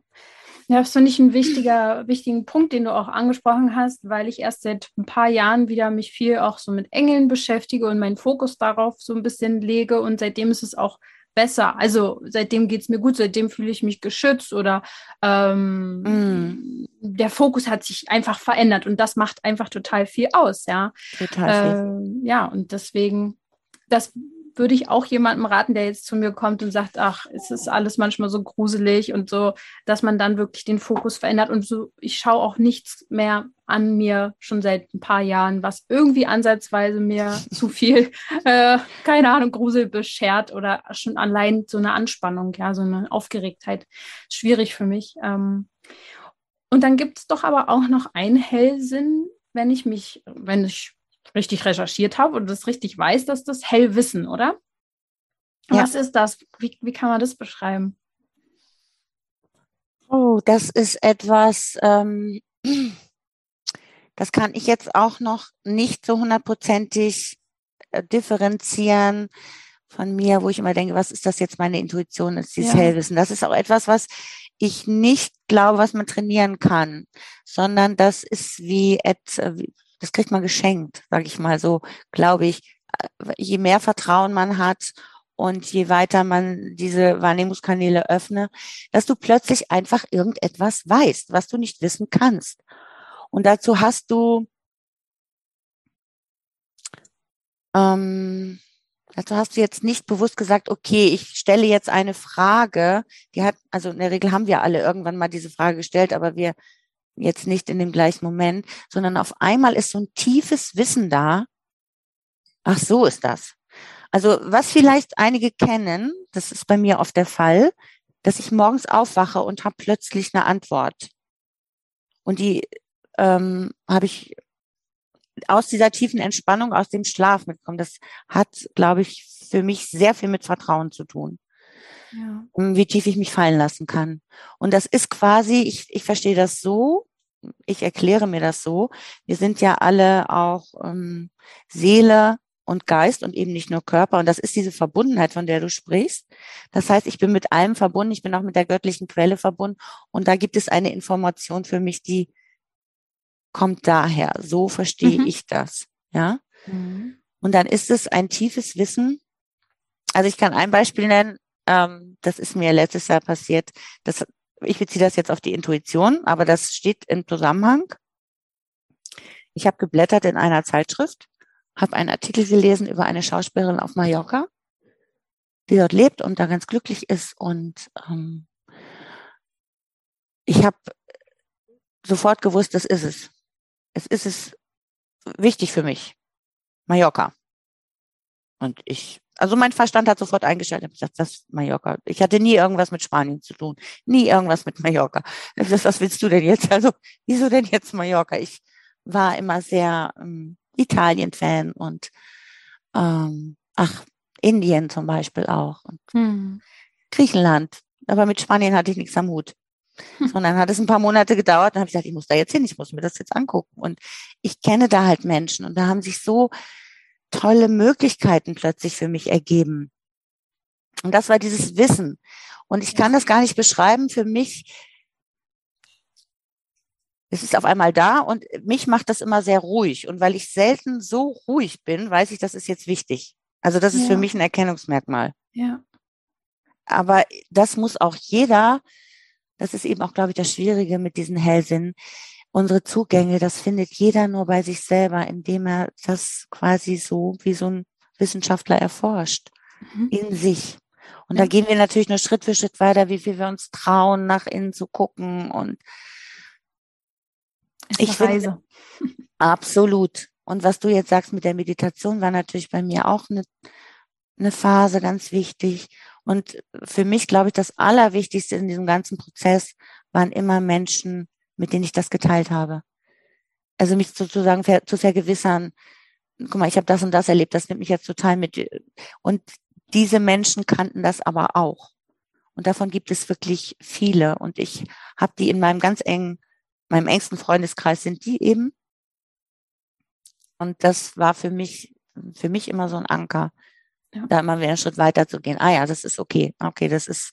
Ja, das finde ich ein wichtiger, wichtigen Punkt, den du auch angesprochen hast, weil ich erst seit ein paar Jahren wieder mich viel auch so mit Engeln beschäftige und meinen Fokus darauf so ein bisschen lege und seitdem ist es auch besser. Also seitdem geht es mir gut, seitdem fühle ich mich geschützt oder ähm, mm. Der Fokus hat sich einfach verändert und das macht einfach total viel aus, ja. Total viel. Äh, ja, und deswegen, das würde ich auch jemandem raten, der jetzt zu mir kommt und sagt, ach, es ist alles manchmal so gruselig und so, dass man dann wirklich den Fokus verändert und so, ich schaue auch nichts mehr an mir schon seit ein paar Jahren, was irgendwie ansatzweise mir zu viel, äh, keine Ahnung, Grusel beschert oder schon allein so eine Anspannung, ja, so eine Aufgeregtheit. Schwierig für mich. Ähm, und dann gibt es doch aber auch noch einen Hellsinn, wenn ich mich, wenn ich richtig recherchiert habe und das richtig weiß, dass das Hellwissen, oder? Ja. Was ist das? Wie, wie kann man das beschreiben? Oh, das ist etwas, ähm, das kann ich jetzt auch noch nicht so hundertprozentig äh, differenzieren von mir, wo ich immer denke, was ist das jetzt meine Intuition, ist dieses ja. Hellwissen. Das ist auch etwas, was ich nicht glaube, was man trainieren kann, sondern das ist wie, et, das kriegt man geschenkt, sage ich mal so, glaube ich. Je mehr Vertrauen man hat und je weiter man diese Wahrnehmungskanäle öffne, dass du plötzlich einfach irgendetwas weißt, was du nicht wissen kannst. Und dazu hast du, ähm, dazu hast du jetzt nicht bewusst gesagt, okay, ich stelle jetzt eine Frage, die hat, also in der Regel haben wir alle irgendwann mal diese Frage gestellt, aber wir jetzt nicht in dem gleichen Moment, sondern auf einmal ist so ein tiefes Wissen da. Ach, so ist das. Also was vielleicht einige kennen, das ist bei mir oft der Fall, dass ich morgens aufwache und habe plötzlich eine Antwort. Und die ähm, habe ich aus dieser tiefen Entspannung, aus dem Schlaf mitbekommen. Das hat, glaube ich, für mich sehr viel mit Vertrauen zu tun. Ja. Wie tief ich mich fallen lassen kann. Und das ist quasi, ich, ich verstehe das so, ich erkläre mir das so, wir sind ja alle auch ähm, Seele und Geist und eben nicht nur Körper. Und das ist diese Verbundenheit, von der du sprichst. Das heißt, ich bin mit allem verbunden, ich bin auch mit der göttlichen Quelle verbunden. Und da gibt es eine Information für mich, die kommt daher. So verstehe mhm. ich das. Ja. Mhm. Und dann ist es ein tiefes Wissen. Also ich kann ein Beispiel nennen. Ähm, das ist mir letztes Jahr passiert. Das ich beziehe das jetzt auf die Intuition, aber das steht im Zusammenhang. Ich habe geblättert in einer Zeitschrift, habe einen Artikel gelesen über eine Schauspielerin auf Mallorca, die dort lebt und da ganz glücklich ist. Und ähm, ich habe sofort gewusst, das ist es. Es ist es wichtig für mich. Mallorca. Und ich, also mein Verstand hat sofort eingeschaltet. Ich dachte, das ist Mallorca. Ich hatte nie irgendwas mit Spanien zu tun. Nie irgendwas mit Mallorca. Dachte, was willst du denn jetzt? Also, wieso denn jetzt Mallorca? Ich war immer sehr ähm, Italien-Fan und ähm, ach, Indien zum Beispiel auch. Und hm. Griechenland. Aber mit Spanien hatte ich nichts am Hut. Und dann hat es ein paar Monate gedauert. Dann habe ich gesagt, ich muss da jetzt hin, ich muss mir das jetzt angucken. Und ich kenne da halt Menschen und da haben sich so tolle Möglichkeiten plötzlich für mich ergeben. Und das war dieses Wissen. Und ich kann das gar nicht beschreiben. Für mich es ist auf einmal da und mich macht das immer sehr ruhig. Und weil ich selten so ruhig bin, weiß ich, das ist jetzt wichtig. Also das ist ja. für mich ein Erkennungsmerkmal. Ja. Aber das muss auch jeder, das ist eben auch, glaube ich, das Schwierige mit diesen Hellsinn, unsere Zugänge, das findet jeder nur bei sich selber, indem er das quasi so wie so ein Wissenschaftler erforscht, mhm. in sich. Und ja. da gehen wir natürlich nur Schritt für Schritt weiter, wie viel wir uns trauen, nach innen zu gucken und ich finde, absolut. Und was du jetzt sagst mit der Meditation, war natürlich bei mir auch eine, eine Phase ganz wichtig. Und für mich, glaube ich, das Allerwichtigste in diesem ganzen Prozess waren immer Menschen, mit denen ich das geteilt habe. Also mich sozusagen ver zu vergewissern, guck mal, ich habe das und das erlebt, das nimmt mich jetzt total mit. Und diese Menschen kannten das aber auch. Und davon gibt es wirklich viele. Und ich habe die in meinem ganz engen meinem engsten Freundeskreis sind die eben. Und das war für mich, für mich immer so ein Anker, ja. da immer wieder einen Schritt weiter zu gehen. Ah ja, das ist okay. Okay, das ist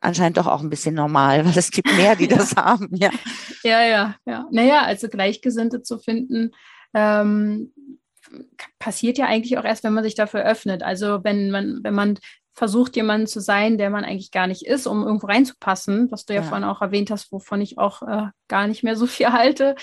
anscheinend doch auch ein bisschen normal, weil es gibt mehr, die das haben. Ja, ja, ja. ja. Naja, also Gleichgesinnte zu finden, ähm, passiert ja eigentlich auch erst, wenn man sich dafür öffnet. Also wenn man, wenn man versucht, jemand zu sein, der man eigentlich gar nicht ist, um irgendwo reinzupassen, was du ja, ja. vorhin auch erwähnt hast, wovon ich auch äh, gar nicht mehr so viel halte,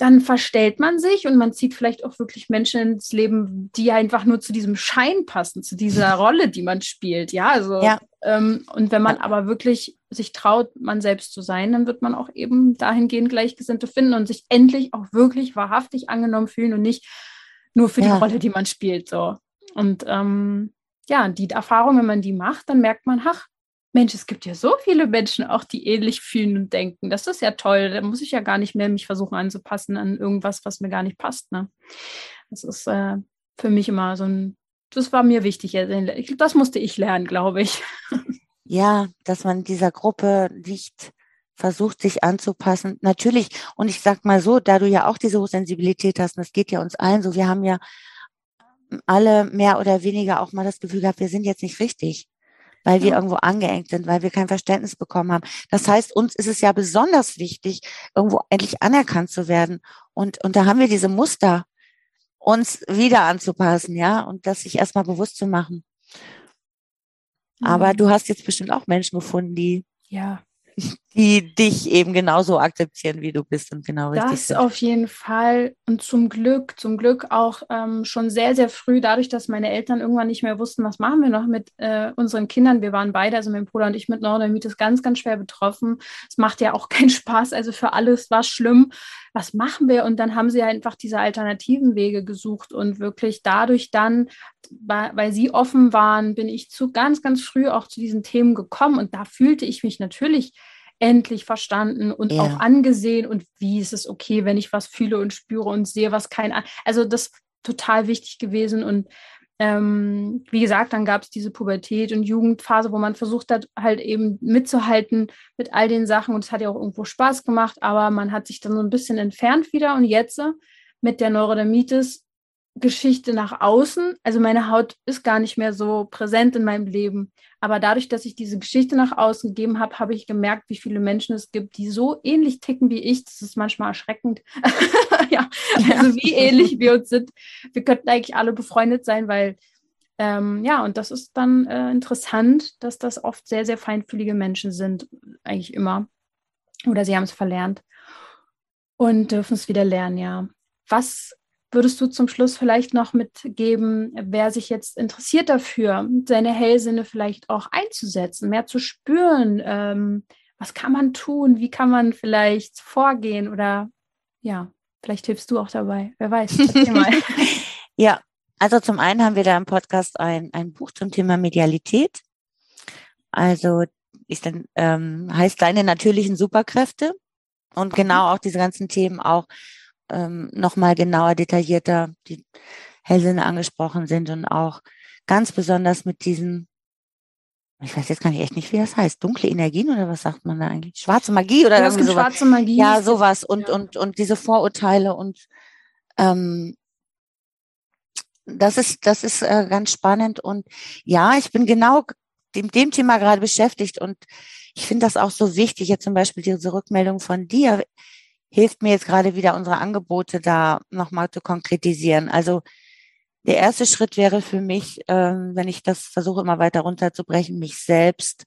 dann verstellt man sich und man zieht vielleicht auch wirklich Menschen ins Leben, die einfach nur zu diesem Schein passen, zu dieser Rolle, die man spielt. Ja, also ja. Ähm, und wenn man aber wirklich sich traut, man selbst zu sein, dann wird man auch eben dahingehend Gleichgesinnte finden und sich endlich auch wirklich wahrhaftig angenommen fühlen und nicht nur für ja. die Rolle, die man spielt. So. Und ähm, ja, die Erfahrung, wenn man die macht, dann merkt man, ach, Mensch, es gibt ja so viele Menschen auch, die ähnlich fühlen und denken. Das ist ja toll. Da muss ich ja gar nicht mehr mich versuchen anzupassen an irgendwas, was mir gar nicht passt. Ne? Das ist äh, für mich immer so ein, das war mir wichtig. Das musste ich lernen, glaube ich. Ja, dass man dieser Gruppe nicht versucht, sich anzupassen. Natürlich, und ich sag mal so, da du ja auch diese Hochsensibilität hast, und das geht ja uns allen so, wir haben ja alle mehr oder weniger auch mal das Gefühl gehabt, wir sind jetzt nicht richtig, weil wir ja. irgendwo angeengt sind, weil wir kein Verständnis bekommen haben. Das heißt, uns ist es ja besonders wichtig, irgendwo endlich anerkannt zu werden. Und, und da haben wir diese Muster, uns wieder anzupassen, ja, und das sich erstmal bewusst zu machen. Aber mhm. du hast jetzt bestimmt auch Menschen gefunden, die ja die dich eben genauso akzeptieren, wie du bist und genau richtig das auf jeden Fall und zum Glück, zum Glück auch ähm, schon sehr, sehr früh, dadurch, dass meine Eltern irgendwann nicht mehr wussten, was machen wir noch mit äh, unseren Kindern. Wir waren beide, also mein Bruder und ich mit Neurodermitis ganz, ganz schwer betroffen. Es macht ja auch keinen Spaß, also für alles war es schlimm. Was machen wir? Und dann haben sie einfach diese alternativen Wege gesucht und wirklich dadurch dann, weil sie offen waren, bin ich zu ganz, ganz früh auch zu diesen Themen gekommen und da fühlte ich mich natürlich endlich verstanden und ja. auch angesehen und wie ist es okay, wenn ich was fühle und spüre und sehe, was kein, also das ist total wichtig gewesen und ähm, wie gesagt, dann gab es diese Pubertät und Jugendphase, wo man versucht hat, halt eben mitzuhalten mit all den Sachen und es hat ja auch irgendwo Spaß gemacht, aber man hat sich dann so ein bisschen entfernt wieder und jetzt mit der Neurodermitis Geschichte nach außen. Also meine Haut ist gar nicht mehr so präsent in meinem Leben. Aber dadurch, dass ich diese Geschichte nach außen gegeben habe, habe ich gemerkt, wie viele Menschen es gibt, die so ähnlich ticken wie ich. Das ist manchmal erschreckend. ja, also wie ähnlich wir uns sind. Wir könnten eigentlich alle befreundet sein, weil ähm, ja, und das ist dann äh, interessant, dass das oft sehr, sehr feinfühlige Menschen sind, eigentlich immer. Oder sie haben es verlernt und dürfen es wieder lernen, ja. Was würdest du zum Schluss vielleicht noch mitgeben, wer sich jetzt interessiert dafür, seine Hellsinne vielleicht auch einzusetzen, mehr zu spüren? Ähm, was kann man tun? Wie kann man vielleicht vorgehen? Oder ja, vielleicht hilfst du auch dabei. Wer weiß. ja, also zum einen haben wir da im Podcast ein, ein Buch zum Thema Medialität. Also ist dann, ähm, heißt deine natürlichen Superkräfte und genau auch diese ganzen Themen auch ähm, nochmal genauer, detaillierter, die Hellsinne angesprochen sind und auch ganz besonders mit diesen, ich weiß jetzt gar nicht echt nicht, wie das heißt, dunkle Energien oder was sagt man da eigentlich? Schwarze Magie oder ja, irgendwie sowas. Schwarze Magie. Ja, sowas und, ja. und, und diese Vorurteile und ähm, das ist, das ist äh, ganz spannend und ja, ich bin genau dem, dem Thema gerade beschäftigt und ich finde das auch so wichtig, jetzt zum Beispiel diese Rückmeldung von dir hilft mir jetzt gerade wieder unsere Angebote da nochmal zu konkretisieren. Also der erste Schritt wäre für mich, ähm, wenn ich das versuche immer weiter runterzubrechen, mich selbst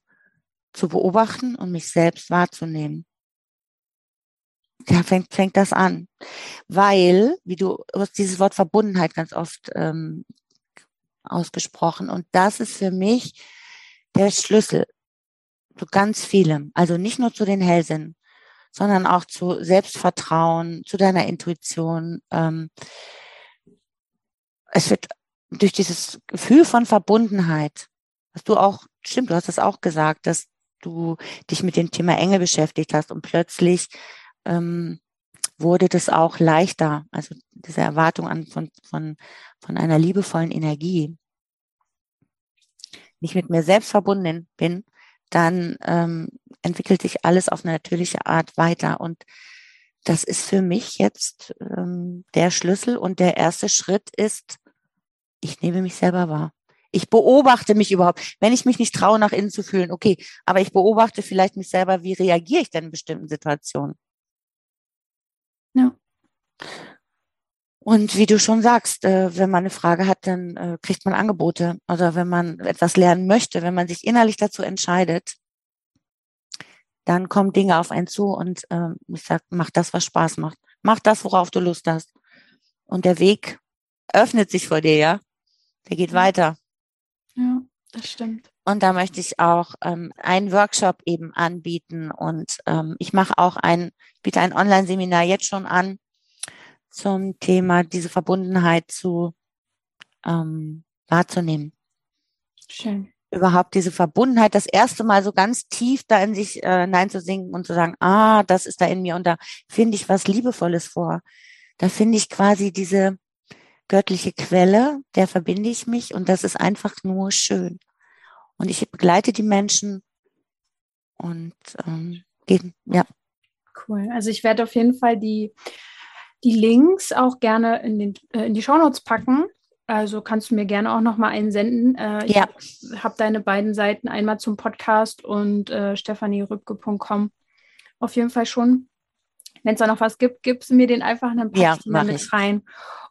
zu beobachten und mich selbst wahrzunehmen. Da fängt, fängt das an. Weil, wie du, du hast dieses Wort Verbundenheit ganz oft ähm, ausgesprochen. Und das ist für mich der Schlüssel zu ganz vielem. Also nicht nur zu den Hellsinnen, sondern auch zu Selbstvertrauen, zu deiner Intuition. Ähm, es wird durch dieses Gefühl von Verbundenheit, was du auch, stimmt, du hast es auch gesagt, dass du dich mit dem Thema Engel beschäftigt hast und plötzlich ähm, wurde das auch leichter, also diese Erwartung an von, von, von einer liebevollen Energie. Nicht mit mir selbst verbunden bin, dann ähm, entwickelt sich alles auf eine natürliche Art weiter. Und das ist für mich jetzt ähm, der Schlüssel und der erste Schritt ist, ich nehme mich selber wahr. Ich beobachte mich überhaupt. Wenn ich mich nicht traue, nach innen zu fühlen, okay, aber ich beobachte vielleicht mich selber, wie reagiere ich denn in bestimmten Situationen. Ja. Und wie du schon sagst, äh, wenn man eine Frage hat, dann äh, kriegt man Angebote. Oder wenn man etwas lernen möchte, wenn man sich innerlich dazu entscheidet, dann kommen Dinge auf einen zu und äh, ich sag, mach das, was Spaß macht. Mach das, worauf du Lust hast. Und der Weg öffnet sich vor dir, ja. Der geht weiter. Ja, das stimmt. Und da möchte ich auch ähm, einen Workshop eben anbieten und ähm, ich mache auch ein, biete ein Online-Seminar jetzt schon an zum Thema diese Verbundenheit zu ähm, wahrzunehmen. Schön. Überhaupt diese Verbundenheit, das erste Mal so ganz tief da in sich äh, hineinzusinken und zu sagen, ah, das ist da in mir und da finde ich was Liebevolles vor. Da finde ich quasi diese göttliche Quelle, der verbinde ich mich und das ist einfach nur schön. Und ich begleite die Menschen und ähm, gehen, ja. Cool. Also ich werde auf jeden Fall die die Links auch gerne in, den, äh, in die Shownotes packen. Also kannst du mir gerne auch nochmal einen senden. Äh, ich ja. habe deine beiden Seiten einmal zum Podcast und äh, stefanierübke.com auf jeden Fall schon. Wenn es da noch was gibt, gibst du mir den einfach und dann ja, ich den mit ich. rein.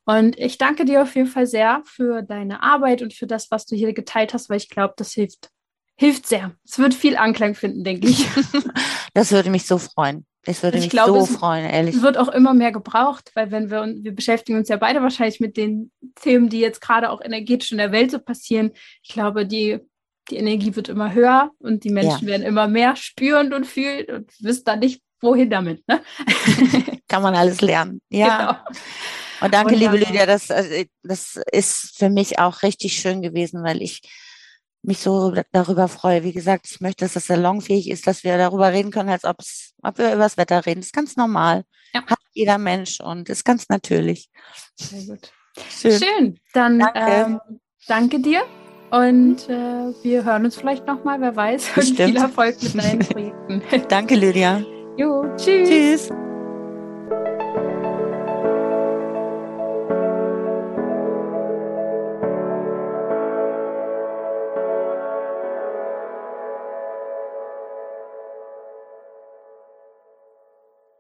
Und ich danke dir auf jeden Fall sehr für deine Arbeit und für das, was du hier geteilt hast, weil ich glaube, das hilft, hilft sehr. Es wird viel Anklang finden, denke ich. das würde mich so freuen. Das würde ich mich glaube, so freuen, ehrlich. Es wird auch immer mehr gebraucht, weil wenn wir wir beschäftigen uns ja beide wahrscheinlich mit den Themen, die jetzt gerade auch energetisch in der Welt so passieren. Ich glaube, die, die Energie wird immer höher und die Menschen ja. werden immer mehr spüren und fühlen und wissen dann nicht, wohin damit. Ne? Kann man alles lernen. Ja. Genau. Und danke, Wunderbar. liebe Lydia, das, also, das ist für mich auch richtig schön gewesen, weil ich mich so darüber freue. Wie gesagt, ich möchte, dass das salonfähig ist, dass wir darüber reden können, als ob wir über das Wetter reden. Das ist ganz normal. Ja. Hat jeder Mensch und ist ganz natürlich. Sehr gut. Schön. Schön. Dann danke, ähm, danke dir. Und äh, wir hören uns vielleicht nochmal, wer weiß. Und viel Erfolg mit deinen Projekten. danke, Lydia. Jo, tschüss. Tschüss.